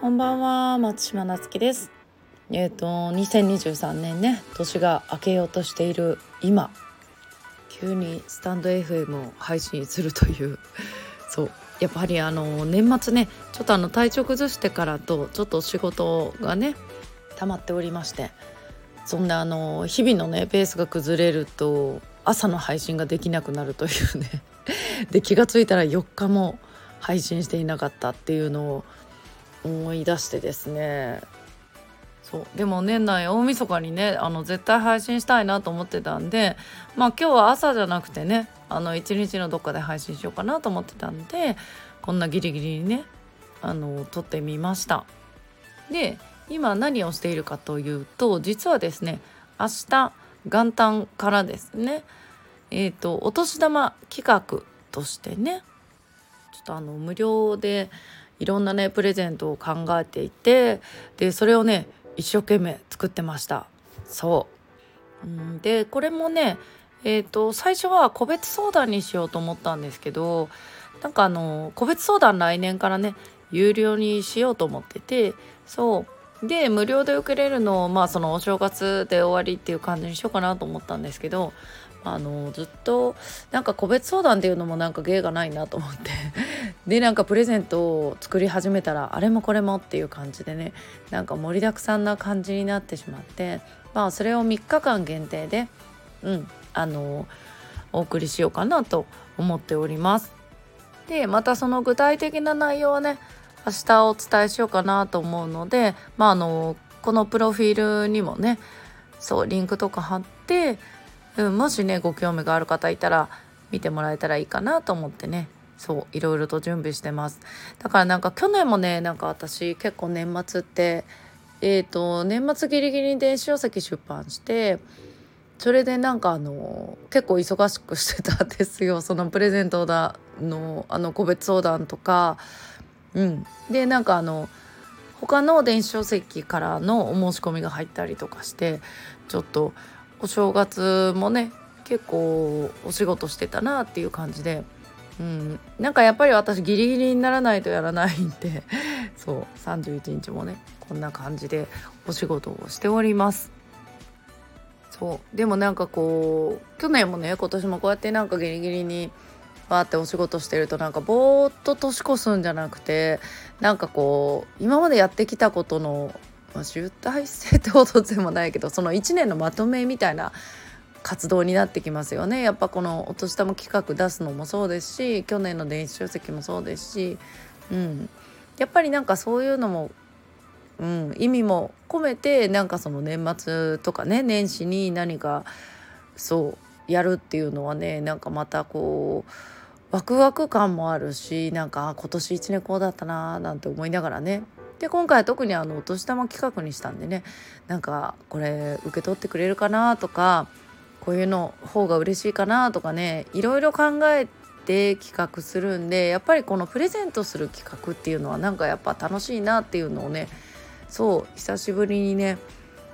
こんばんは松島夏樹です。えっ、ー、と2023年ね年が明けようとしている今急にスタンド FM を配信するという そうやっぱりあの年末ねちょっとあの体調崩してからとちょっと仕事がね溜まっておりましてそんなあの日々のねペースが崩れると朝の配信ができなくなるというね。で気が付いたら4日も配信していなかったっていうのを思い出してですね。そう。でも年内大晦日にねあの絶対配信したいなと思ってたんでまあ今日は朝じゃなくてねあの一日のどっかで配信しようかなと思ってたんでこんなギリギリにねあの撮ってみました。で今何をしているかというと実はですね明日元旦からですね。えっ、ー、とお年玉企画としてね。ちょっとあの無料でいろんなねプレゼントを考えていてでそれをね一生懸命作ってました。そう。うんでこれもねえーと、最初は個別相談にしようと思ったんですけどなんかあの個別相談来年からね有料にしようと思っててそう。で無料で受けれるのをまあそのお正月で終わりっていう感じにしようかなと思ったんですけどあのずっとなんか個別相談っていうのもなんか芸がないなと思って でなんかプレゼントを作り始めたらあれもこれもっていう感じでねなんか盛りだくさんな感じになってしまってまあそれを3日間限定でうんあのお送りしようかなと思っております。でまたその具体的な内容はね明日お伝えしようかなと思うのでまああのこのプロフィールにもねそうリンクとか貼って、うん、もしねご興味がある方いたら見てもらえたらいいかなと思ってねそういろいろと準備してます。だからなんか去年もねなんか私結構年末ってえっ、ー、と年末ギリギリに電子書籍出版してそれでなんかあの結構忙しくしてたんですよ。そのプレゼントだのあの個別相談とかうん。でなんかあの他の電子書籍からのお申し込みが入ったりとかしてちょっとお正月もね結構お仕事してたなっていう感じで、うん、なんかやっぱり私ギリギリにならないとやらないんで そう31日もねこんな感じでお仕事をしております。そう。でもなんかこう去年もね今年もこうやってなんかギリギリにわーってお仕事してるとなんかぼーっと年越すんじゃなくてなんかこう今までやってきたことの、まあ、集大成ってほどでもないけどその1年のまとめみたいな活動になってきますよね。やっぱこのお年玉企画出すのもそうですし去年の電子書籍もそうですし、うん、やっぱりなんかそういうのもうん、意味も込めてなんかその年末とかね年始に何かそうやるっていうのはねなんかまたこうワクワク感もあるしなんか今年1年こうだったななんて思いながらね。で今回特にあのお年玉企画にしたんでね。なんかこれ受け取ってくれるかなとかこういうの方が嬉しいかなとかねいろいろ考えて企画するんでやっぱりこのプレゼントする企画っていうのはなんかやっぱ楽しいなっていうのをねそう久しぶりにね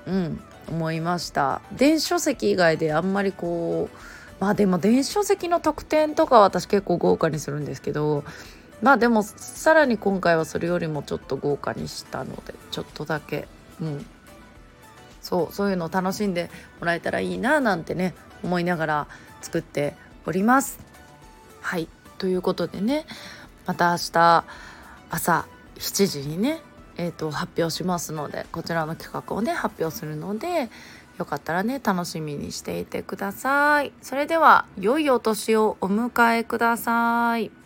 うん思いました。電子書籍以外であんまりこうまあでも電子書籍の特典とかは私結構豪華にするんですけどまあでもさらに今回はそれよりもちょっと豪華にしたのでちょっとだけうんそうそういうのを楽しんでもらえたらいいななんてね思いながら作っております。はいということでねまた明日朝7時にねえーと、発表しますのでこちらの企画をね発表するのでよかったらね楽しみにしていてください。それでは良いお年をお迎えください。